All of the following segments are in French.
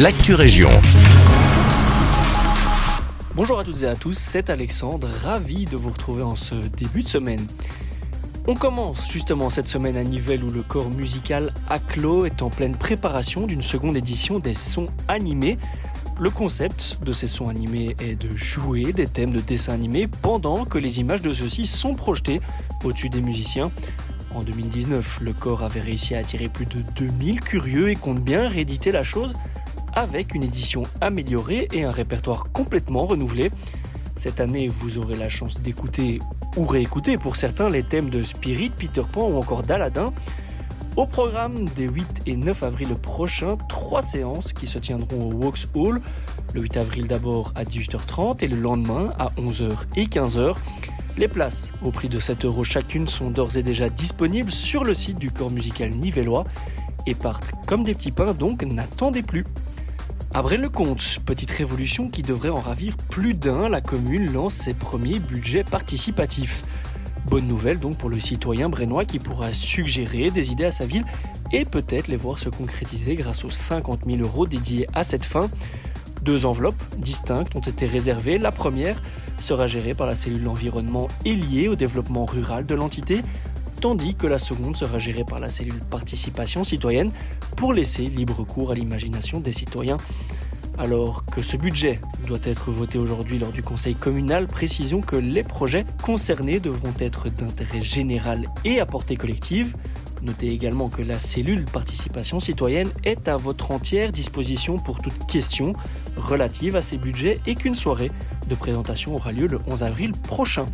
l'actu région. Bonjour à toutes et à tous, c'est Alexandre, ravi de vous retrouver en ce début de semaine. On commence justement cette semaine à Nivelles où le corps musical ACLO est en pleine préparation d'une seconde édition des sons animés. Le concept de ces sons animés est de jouer des thèmes de dessins animés pendant que les images de ceux-ci sont projetées au-dessus des musiciens. En 2019, le corps avait réussi à attirer plus de 2000 curieux et compte bien rééditer la chose avec une édition améliorée et un répertoire complètement renouvelé. Cette année, vous aurez la chance d'écouter ou réécouter pour certains les thèmes de Spirit, Peter Pan ou encore d'Aladin. Au programme des 8 et 9 avril prochains, trois séances qui se tiendront au Walks Hall. Le 8 avril d'abord à 18h30 et le lendemain à 11h et 15h. Les places, au prix de 7 euros chacune, sont d'ores et déjà disponibles sur le site du corps musical nivellois et partent comme des petits pains, donc n'attendez plus. Après le compte, petite révolution qui devrait en ravir plus d'un, la commune lance ses premiers budgets participatifs. Bonne nouvelle donc pour le citoyen brennois qui pourra suggérer des idées à sa ville et peut-être les voir se concrétiser grâce aux 50 000 euros dédiés à cette fin. Deux enveloppes distinctes ont été réservées. La première sera gérée par la cellule environnement et liée au développement rural de l'entité, tandis que la seconde sera gérée par la cellule participation citoyenne pour laisser libre cours à l'imagination des citoyens. Alors que ce budget doit être voté aujourd'hui lors du conseil communal, précisons que les projets concernés devront être d'intérêt général et à portée collective. Notez également que la cellule participation citoyenne est à votre entière disposition pour toute question relative à ces budgets et qu'une soirée de présentation aura lieu le 11 avril prochain.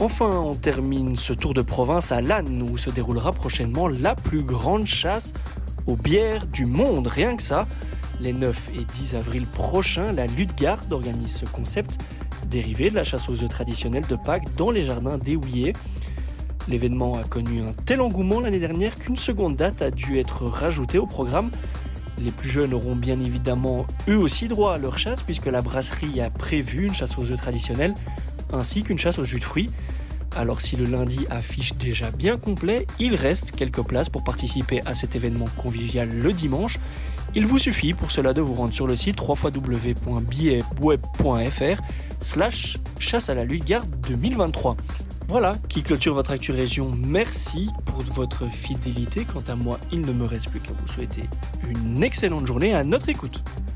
Enfin, on termine ce tour de province à Lannes où se déroulera prochainement la plus grande chasse aux bières du monde, rien que ça. Les 9 et 10 avril prochains, la Lutte-Garde organise ce concept dérivé de la chasse aux œufs traditionnelle de Pâques dans les jardins d'Éouillé. L'événement a connu un tel engouement l'année dernière qu'une seconde date a dû être rajoutée au programme. Les plus jeunes auront bien évidemment eux aussi droit à leur chasse puisque la brasserie a prévu une chasse aux œufs traditionnelle ainsi qu'une chasse aux jus de fruits. Alors si le lundi affiche déjà bien complet, il reste quelques places pour participer à cet événement convivial le dimanche. Il vous suffit pour cela de vous rendre sur le site www.billetweb.fr slash chasse à la lutte garde 2023. Voilà qui clôture votre Actu Région. Merci pour votre fidélité. Quant à moi, il ne me reste plus qu'à vous souhaiter une excellente journée à notre écoute.